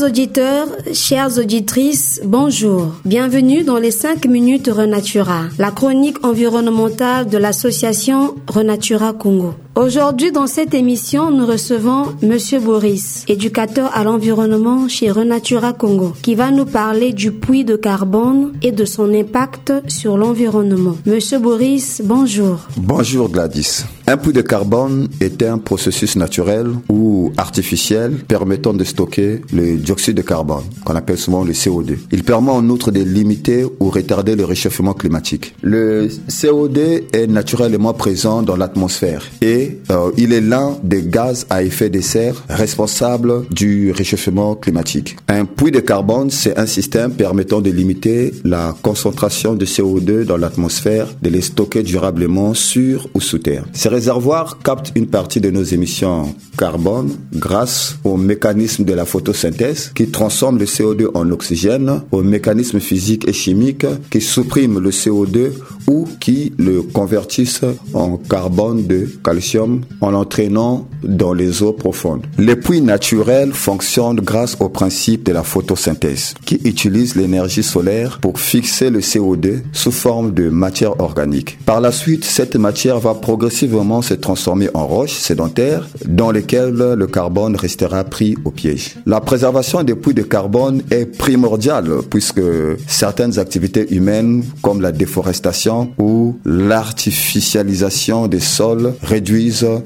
Chers auditeurs, chères auditrices, bonjour. Bienvenue dans les 5 minutes Renatura, la chronique environnementale de l'association Renatura Congo. Aujourd'hui, dans cette émission, nous recevons Monsieur Boris, éducateur à l'environnement chez Renatura Congo, qui va nous parler du puits de carbone et de son impact sur l'environnement. Monsieur Boris, bonjour. Bonjour Gladys. Un puits de carbone est un processus naturel ou artificiel permettant de stocker le dioxyde de carbone, qu'on appelle souvent le CO2. Il permet en outre de limiter ou retarder le réchauffement climatique. Le CO2 est naturellement présent dans l'atmosphère et euh, il est l'un des gaz à effet de serre responsables du réchauffement climatique. Un puits de carbone, c'est un système permettant de limiter la concentration de CO2 dans l'atmosphère, de les stocker durablement sur ou sous terre. Ces réservoirs captent une partie de nos émissions carbone grâce au mécanisme de la photosynthèse qui transforme le CO2 en oxygène, au mécanisme physique et chimique qui supprime le CO2 ou qui le convertissent en carbone de calcium en l'entraînant dans les eaux profondes. Les puits naturels fonctionnent grâce au principe de la photosynthèse qui utilise l'énergie solaire pour fixer le CO2 sous forme de matière organique. Par la suite, cette matière va progressivement se transformer en roches sédentaires dans lesquelles le carbone restera pris au piège. La préservation des puits de carbone est primordiale puisque certaines activités humaines comme la déforestation ou l'artificialisation des sols réduisent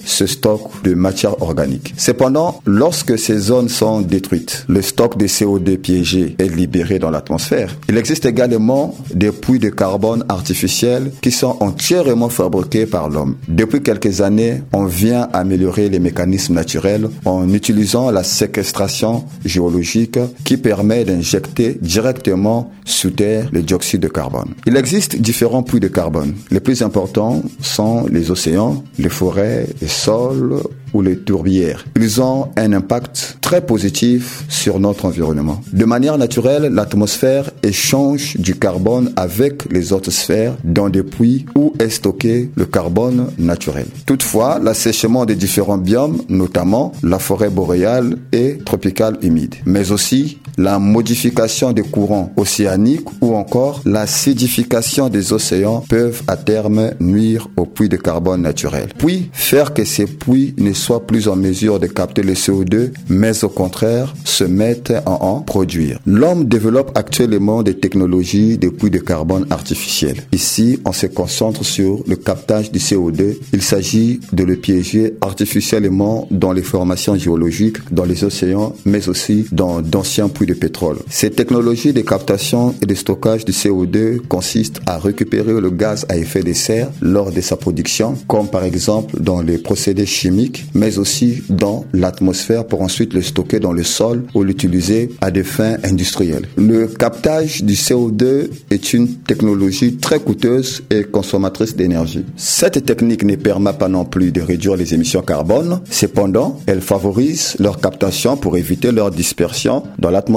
ce stock de matière organique. Cependant, lorsque ces zones sont détruites, le stock de CO2 piégé est libéré dans l'atmosphère. Il existe également des puits de carbone artificiels qui sont entièrement fabriqués par l'homme. Depuis quelques années, on vient améliorer les mécanismes naturels en utilisant la séquestration géologique qui permet d'injecter directement sous terre le dioxyde de carbone. Il existe différents puits de carbone. Les plus importants sont les océans, les forêts, les sols ou les tourbières. Ils ont un impact très positif sur notre environnement. De manière naturelle, l'atmosphère échange du carbone avec les autres sphères dans des puits où est stocké le carbone naturel. Toutefois, l'assèchement des différents biomes, notamment la forêt boréale et tropicale humide, mais aussi la modification des courants océaniques ou encore l'acidification des océans peuvent à terme nuire aux puits de carbone naturel. Puis faire que ces puits ne soient plus en mesure de capter le CO2, mais au contraire se mettent à en produire. L'homme développe actuellement des technologies de puits de carbone artificiels. Ici, on se concentre sur le captage du CO2. Il s'agit de le piéger artificiellement dans les formations géologiques, dans les océans, mais aussi dans d'anciens puits de pétrole. Ces technologies de captation et de stockage du CO2 consistent à récupérer le gaz à effet de serre lors de sa production, comme par exemple dans les procédés chimiques, mais aussi dans l'atmosphère pour ensuite le stocker dans le sol ou l'utiliser à des fins industrielles. Le captage du CO2 est une technologie très coûteuse et consommatrice d'énergie. Cette technique ne permet pas non plus de réduire les émissions carbone, cependant, elle favorise leur captation pour éviter leur dispersion dans l'atmosphère.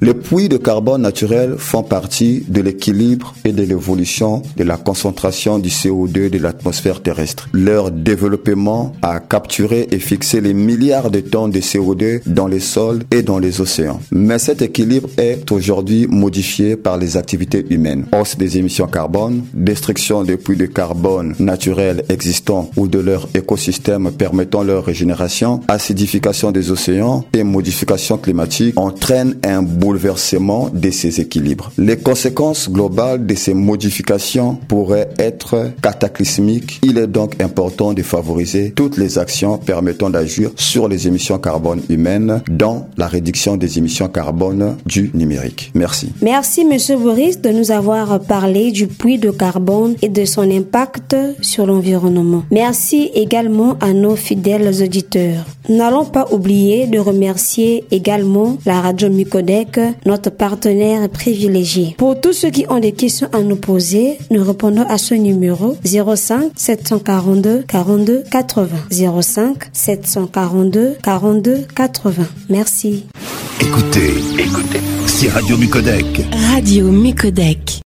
Les puits de carbone naturel font partie de l'équilibre et de l'évolution de la concentration du CO2 de l'atmosphère terrestre. Leur développement a capturé et fixé les milliards de tonnes de CO2 dans les sols et dans les océans. Mais cet équilibre est aujourd'hui modifié par les activités humaines. Hausse des émissions carbone, destruction des puits de carbone naturels existants ou de leur écosystème permettant leur régénération, acidification des océans et modification climatique entraînent un bouleversement de ces équilibres. Les conséquences globales de ces modifications pourraient être cataclysmiques. Il est donc important de favoriser toutes les actions permettant d'agir sur les émissions carbone humaines dans la réduction des émissions carbone du numérique. Merci. Merci, Monsieur Boris, de nous avoir parlé du puits de carbone et de son impact sur l'environnement. Merci également à nos fidèles auditeurs. N'allons pas oublier de remercier également la radio Micodec, notre partenaire privilégié. Pour tous ceux qui ont des questions à nous poser, nous répondons à ce numéro 05 742 42 80. 05 742 42 80. Merci. Écoutez, écoutez, c'est Radio Micodec. Radio Micodec.